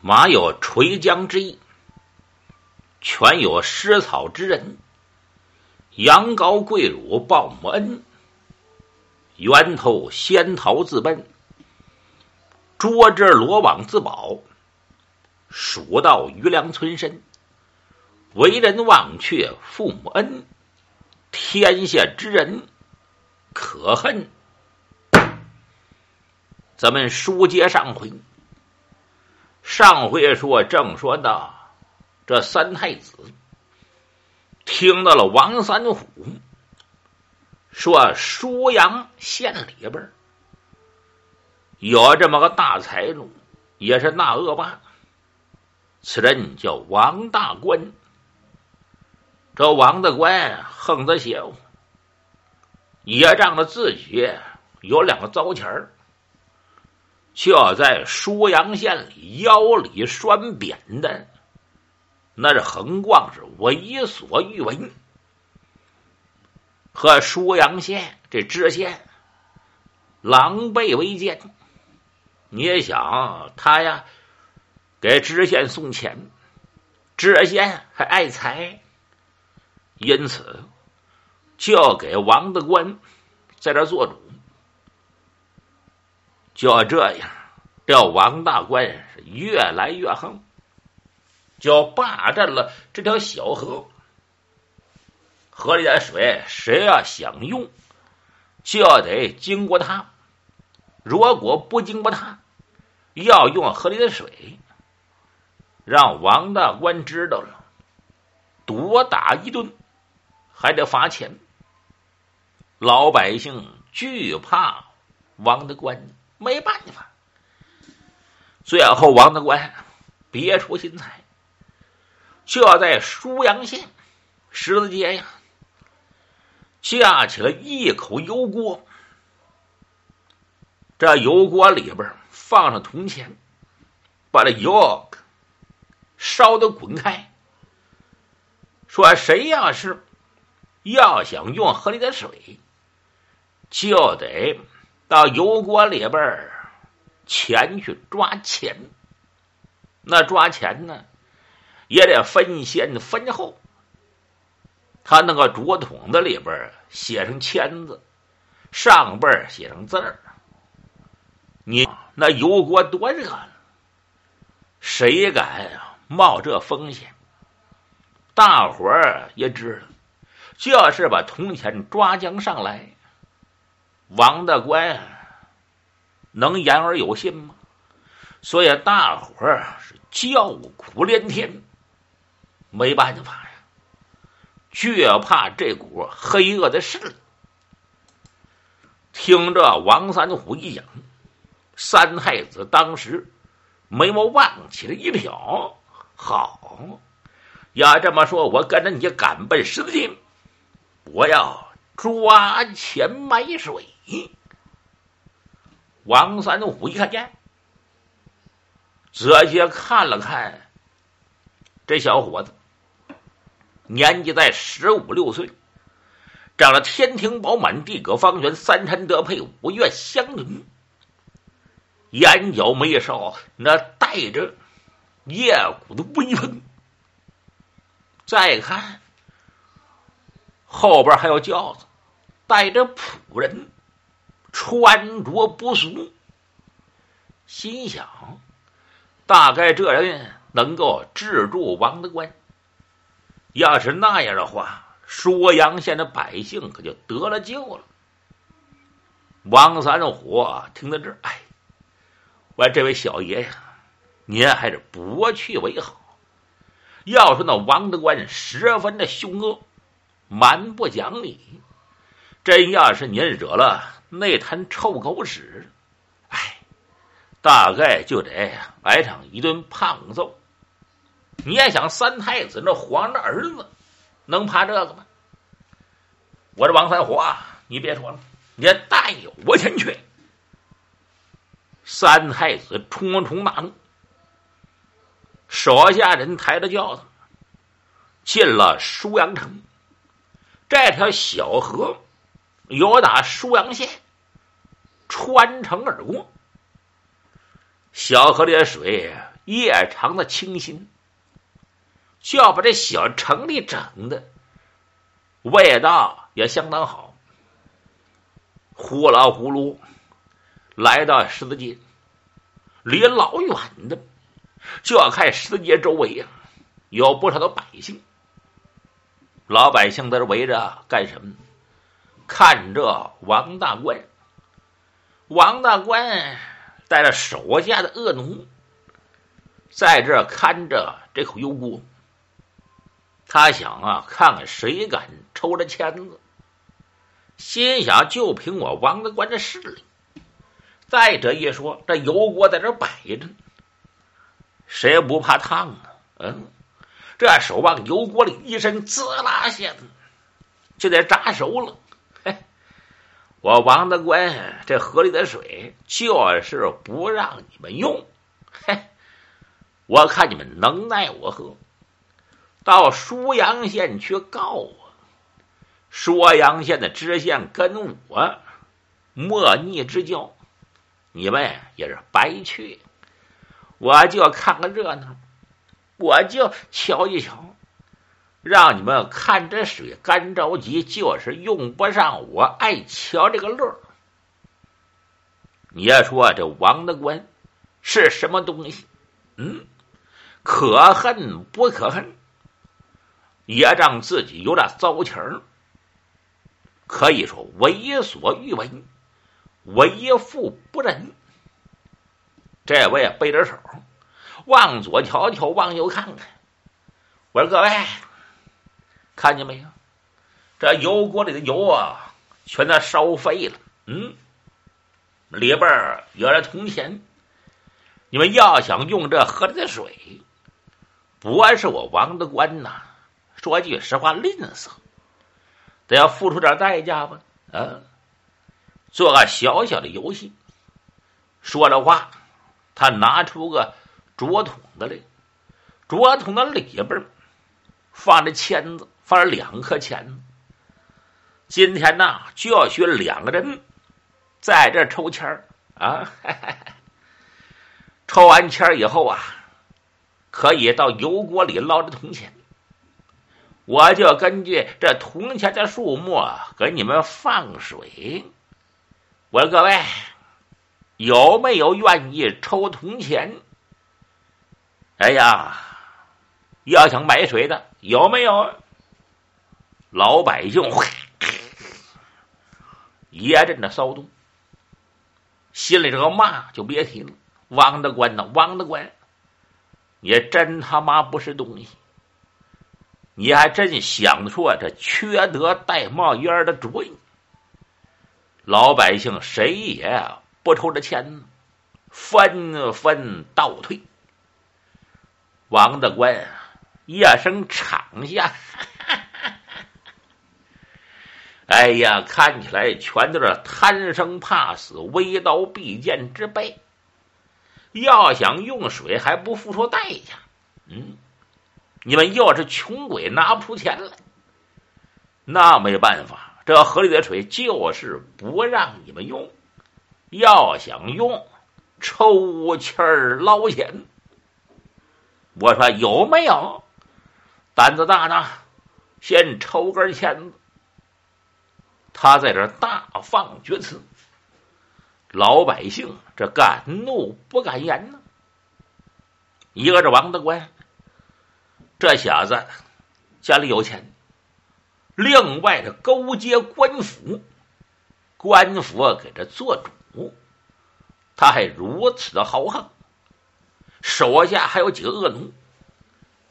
马有垂江之意，犬有食草之人。羊羔跪乳报母恩，源头仙桃自奔。捉之罗网自保，蜀道余粮存身。为人忘却父母恩，天下之人可恨。咱们书接上回，上回说正说到这三太子听到了王三虎说，舒阳县里边有这么个大财主，也是大恶霸，此人叫王大官。这王大官横得邪乎，也仗着自己有两个糟钱儿。就要在舒阳县里腰里拴扁担，那是横逛，是为所欲为。和舒阳县这知县狼狈为奸。你也想他呀，给知县送钱，知县还爱财，因此就要给王大官在这做主。就这样，这王大官是越来越横，就霸占了这条小河。河里的水，谁要想用，就得经过他；如果不经过他，要用河里的水，让王大官知道了，多打一顿，还得罚钱。老百姓惧怕王大官。没办法，最后王大官别出心裁，就要在舒阳县十字街呀架起了一口油锅，这油锅里边放上铜钱，把这油烧的滚开。说谁要是要想用河里的水，就得。到油锅里边儿，前去抓钱。那抓钱呢，也得分先分后。他那个竹筒子里边写上签字，上边写上字儿。你那油锅多热了，谁敢冒这风险？大伙儿也知道，就是把铜钱抓将上来。王大官能言而有信吗？所以大伙儿是叫苦连天，没办法呀，却怕这股黑恶的势力。听着王三虎一讲，三太子当时眉毛往起了一挑，好，要这么说，我跟着你赶奔十字街，我要抓钱买水。王三虎一看见，仔细看了看这小伙子，年纪在十五六岁，长得天庭饱满，地阁方圆，三餐得配，五岳相邻，眼角眉梢那带着夜骨的威风。再看后边还有轿子，带着仆人。穿着不俗，心想，大概这人能够制住王德官。要是那样的话，舒阳县的百姓可就得了救了。王三虎听到这儿，哎，我这位小爷呀，您还是不去为好。要说那王德官十分的凶恶，蛮不讲理，真要是您惹了。那滩臭狗屎，哎，大概就得挨上一顿胖揍。你也想三太子那皇的儿子能怕这个吗？我这王三虎啊，你别说了，你带我前去。三太子冲冲大怒，手下人抬着轿子进了舒阳城，这条小河。有打舒阳县穿城而过，小河里的水夜长的清新，就要把这小城里整的味道也相当好。呼啦呼噜来到十字街，离老远的就要看十字街周围呀，有不少的百姓。老百姓在这围着干什么？看这王大官。王大官带着手下的恶奴，在这看着这口油锅。他想啊，看看谁敢抽这签子。心想，就凭我王大官的势力。再者一说，这油锅在这摆着，谁不怕烫啊？嗯。这手往油锅里一伸，滋啦下子就得炸熟了。我王大官这河里的水就是不让你们用。嘿，我看你们能奈我何？到舒阳县去告我。舒阳县的知县跟我莫逆之交，你们也是白去。我就看个热闹。我就瞧一瞧，让你们看这水干着急，就是用不上我爱瞧这个乐。你要说这王德官是什么东西？嗯，可恨不可恨？也让自己有点糟情儿，可以说为所欲为，为富不仁。这位背着手。往左瞧瞧，往右看看。我说各位，看见没有？这油锅里的油啊，全都烧废了。嗯，里边有点铜钱。你们要想用这喝的水，不是我王德官呐。说句实话，吝啬，得要付出点代价吧？啊，做个小小的游戏。说着话，他拿出个。竹筒子来，竹筒子里边放着签子，放了两颗钱。今天呢，就要学两个人在这抽签儿啊！抽完签以后啊，可以到油锅里捞着铜钱。我就根据这铜钱的数目给你们放水。我说各位，有没有愿意抽铜钱？哎呀，要想买水的有没有？老百姓 一阵的骚动，心里这个骂就别提了。王大官呐，王大官，你真他妈不是东西！你还真想得出这缺德带冒烟的主意？老百姓谁也不抽这钱呢，纷纷倒退。王大官一声长下，哎呀，看起来全都是贪生怕死、为刀必剑之辈。要想用水还不付出代价，嗯，你们要是穷鬼拿不出钱来，那没办法，这河里的水就是不让你们用。要想用，抽签儿捞钱。我说有没有胆子大的，先抽根签子。他在这大放厥词，老百姓这敢怒不敢言呢。一个是王大官，这小子家里有钱；另外的勾结官府，官府给他做主，他还如此的豪横。手下还有几个恶奴，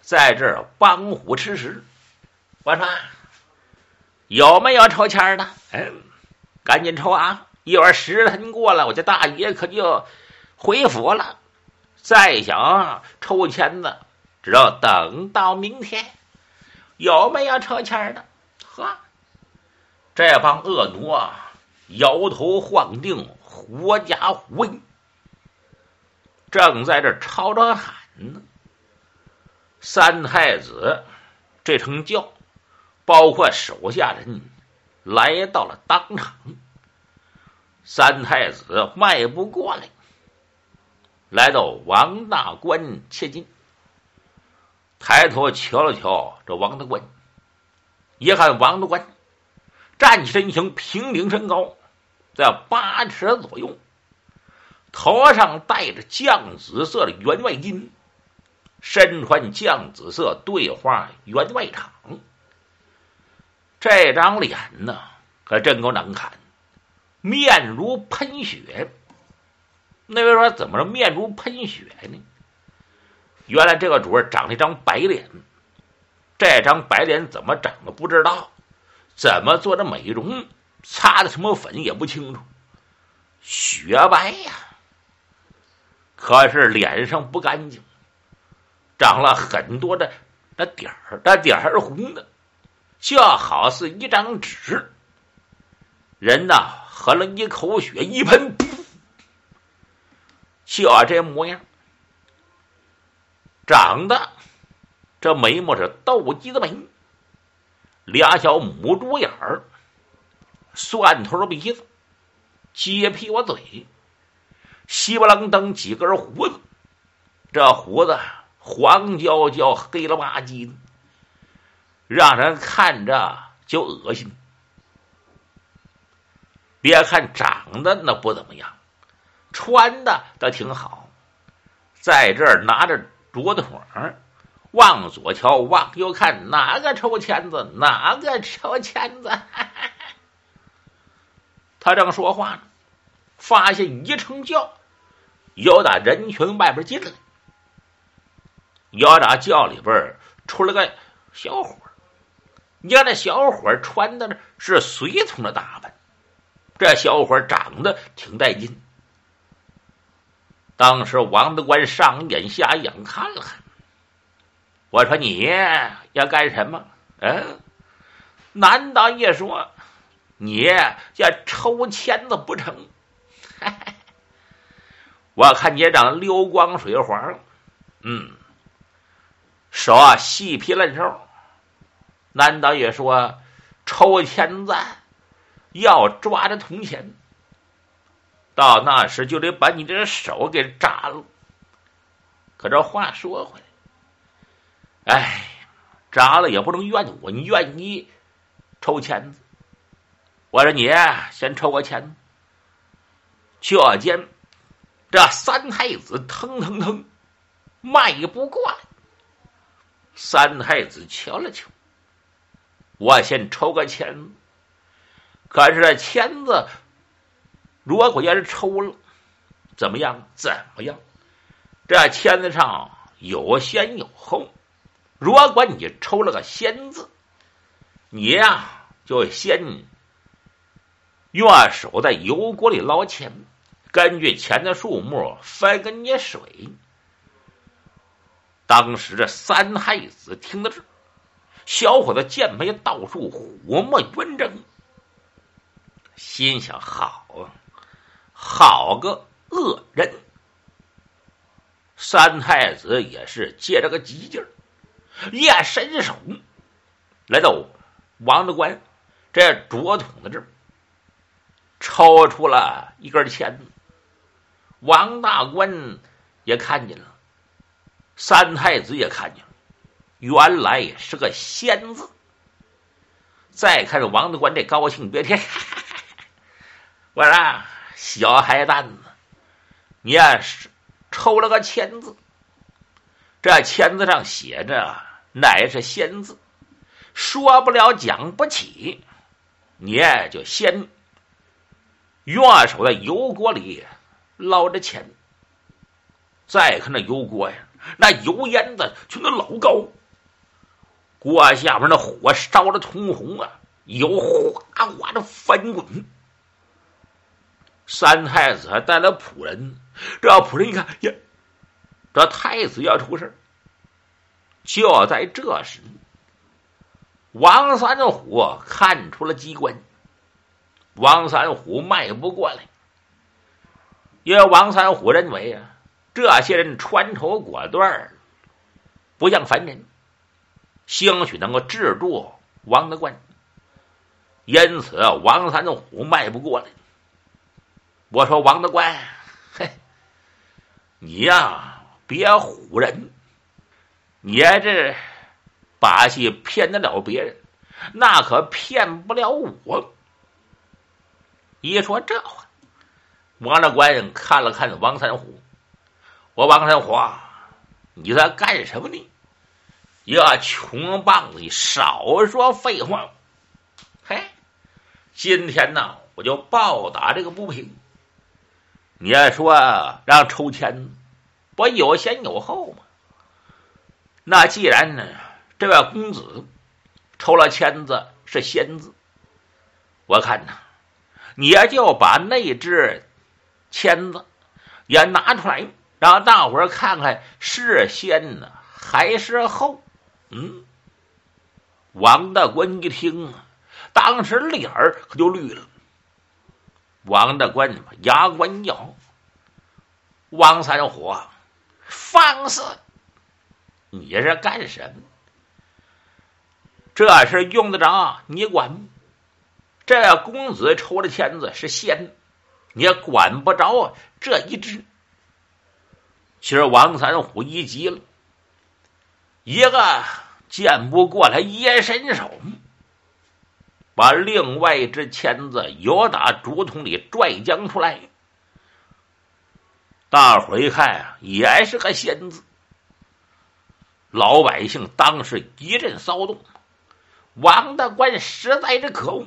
在这儿帮虎吃食。我说有没有抽签的？哎，赶紧抽啊！一会儿时辰过了，我家大爷可就回府了。再想抽签的，只要等到明天。有没有抽签的？呵，这帮恶奴啊，摇头晃腚，狐假虎威。正在这吵着喊呢，三太子这声叫，包括手下人来到了当场。三太子迈步过来，来到王大官切近，抬头瞧了瞧这王大官，一看王大官站起身形，平顶身高，在八尺左右，头上戴着绛紫色的员外巾，身穿绛紫色对花员外氅，这张脸呢，可真够难看，面如喷血。那位说：“怎么着面如喷血呢？原来这个主儿长了一张白脸，这张白脸怎么长的不知道，怎么做的美容，擦的什么粉也不清楚，雪白呀。可是脸上不干净，长了很多的那点儿，那点儿还是红的，就好似一张纸。人呐，喝了一口血，一喷。”就这模样，长得这眉毛是斗鸡的眉，俩小母猪眼儿，蒜头鼻子，接屁股嘴，稀巴楞登几根胡子，这胡子黄焦焦、黑了吧唧的，让人看着就恶心。别看长得那不怎么样。穿的倒挺好，在这儿拿着镯子筒往左瞧，往右看，哪个抽签子？哪个抽签子？他正说话呢，发现一声叫，有打人群外边进来，有打轿里边出来个小伙你看那小伙穿的是随从的打扮，这小伙长得挺带劲。当时王德官上眼下眼看了看，我说：“你要干什么？”嗯，难道也说你要抽签子不成？我看你长得溜光水滑，嗯，手啊细皮嫩肉，难道也说抽签子要抓着铜钱？到那时就得把你这手给扎了。可这话说回来，哎，扎了也不能怨我，你愿意抽签子？我说你先抽个签子。却见这三太子腾腾腾迈步过来，三太子瞧了瞧，我先抽个签。可是这签子。如果要是抽了，怎么样？怎么样？这签子上有先有后。如果你抽了个先字，你呀就先用手在油锅里捞钱，根据钱的数目分给你水。当时这三太子听到这，小伙子剑眉倒竖，虎目圆睁，心想：好啊！好个恶人！三太子也是借着个急劲儿，一伸手来到王德官这竹筒子这儿，抽出了一根签子。王大官也看见了，三太子也看见了，原来是个“仙”字。再看这王德官这高兴别提，我说。小孩蛋子，你呀是抽了个签字，这签子上写着乃是仙字，说不了讲不起，你就先用手在油锅里捞着钱，再看那油锅呀，那油烟子全都老高，锅下边那火烧的通红啊，油哗哗的翻滚。三太子还带了仆人，这仆人一看呀，这太子要出事就在这时，王三虎看出了机关。王三虎迈不过来，因为王三虎认为啊，这些人穿绸裹缎不像凡人，兴许能够制住王德官，因此王三虎迈不过来。我说王德官，嘿，你呀，别唬人！你这把戏骗得了别人，那可骗不了我。一说这话，王大官看了看王三虎，我王三虎，你在干什么呢？呀，穷棒子，少说废话！嘿，今天呢，我就报答这个不平。你要说让抽签，不有先有后吗？那既然呢，这位公子抽了签子是仙字，我看呢，你也就把那只签子也拿出来，让大伙看看是仙呢还是后。嗯，王大官一听啊，当时脸儿可就绿了。王大官牙关咬，王三虎，放肆！你这是干什么？这事用得着你管吗？这公子抽的签子是仙，你也管不着啊这一只。其实王三虎一急了，一个箭步过来，一伸手。把另外一只签子由打竹筒里拽将出来，大伙一看，也是个仙字。老百姓当时一阵骚动。王大官实在是可恶，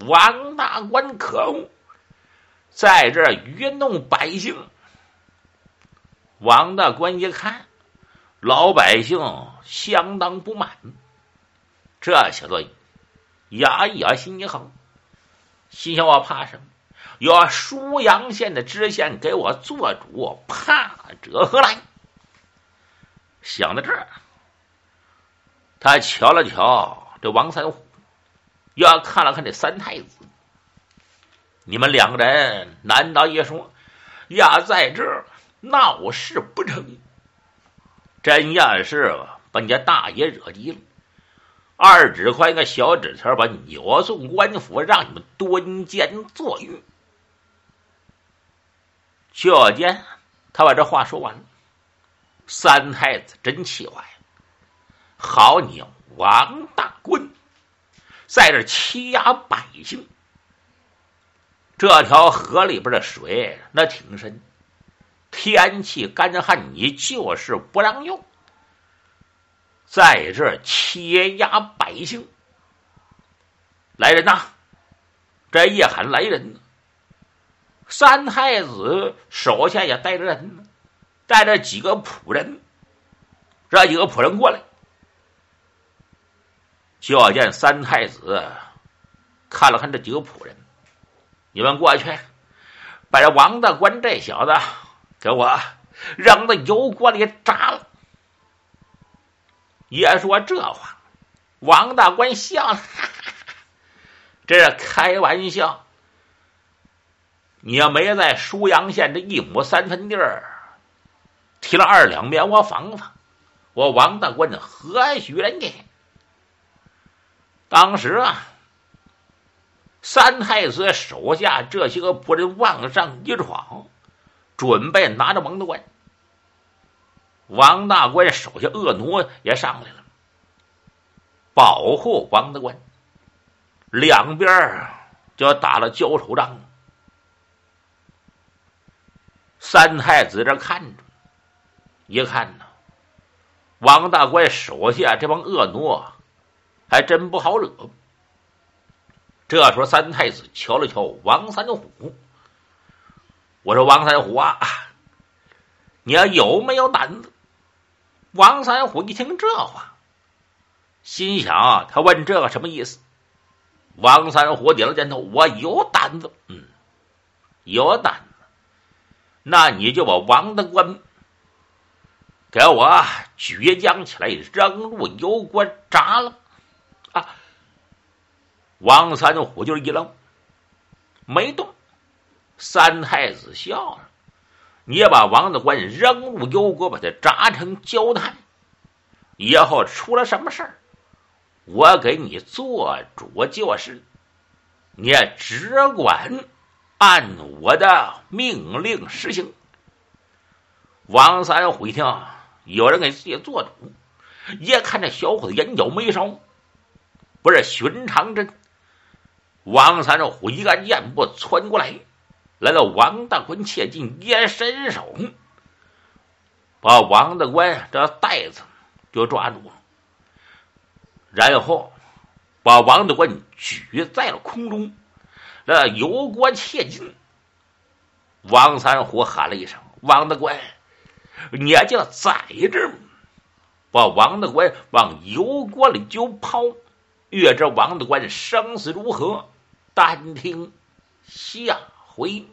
王大官可恶，在这愚弄百姓。王大官一看，老百姓相当不满，这小子。压一压心一横，心想我怕什么？有舒阳县的知县给我做主，怕者何来？想到这儿，他瞧了瞧这王三虎，又看了看这三太子。你们两个人难道也说要在这闹事不成？真要是把你家大爷惹急了。二指宽一个小纸条，把你扭送官府，让你们蹲监坐狱。就见他把这话说完了，三太子真气坏了。好你王大官，在这欺压百姓。这条河里边的水那挺深，天气干旱，你就是不让用。在这欺压百姓，来人呐！这一喊来人，三太子手下也带着人呢，带着几个仆人，这几个仆人过来，就要见三太子看了看这几个仆人，你们过去，把这王大官这小子给我扔到油锅里炸了。也说这话，王大官笑了，这是开玩笑。你要没在舒阳县这一亩三分地儿提了二两棉花房子，我王大官何许人也？当时啊，三太子手下这些个仆人往上一闯，准备拿着王大官。王大官手下恶奴也上来了，保护王大官。两边就打了交手仗。三太子这看着，一看呢，王大官手下这帮恶奴还真不好惹。这时候，三太子瞧了瞧王三虎，我说：“王三虎啊，你要有没有胆子？”王三虎一听这话，心想：啊他问这个什么意思？王三虎点了点头：“我有胆子，嗯，有胆子。那你就把王大官给我举将起来，扔入油锅炸了。”啊！王三虎就是一愣，没动。三太子笑了。你也把王大官扔入油锅，把他炸成焦炭。以后出了什么事儿，我给你做主就是。你也只管按我的命令实行。王三虎一听，有人给自己做主，一看这小伙子眼角眉梢不是寻常人。王三虎一个箭步窜过来，来到王大官切近，一伸手，把王大官这袋子就抓住了，然后把王大官举在了空中，那油锅切近。王三虎喊了一声：“王大官，你就在这儿！”把王大官往油锅里就抛。欲知王大官生死如何？单听下回。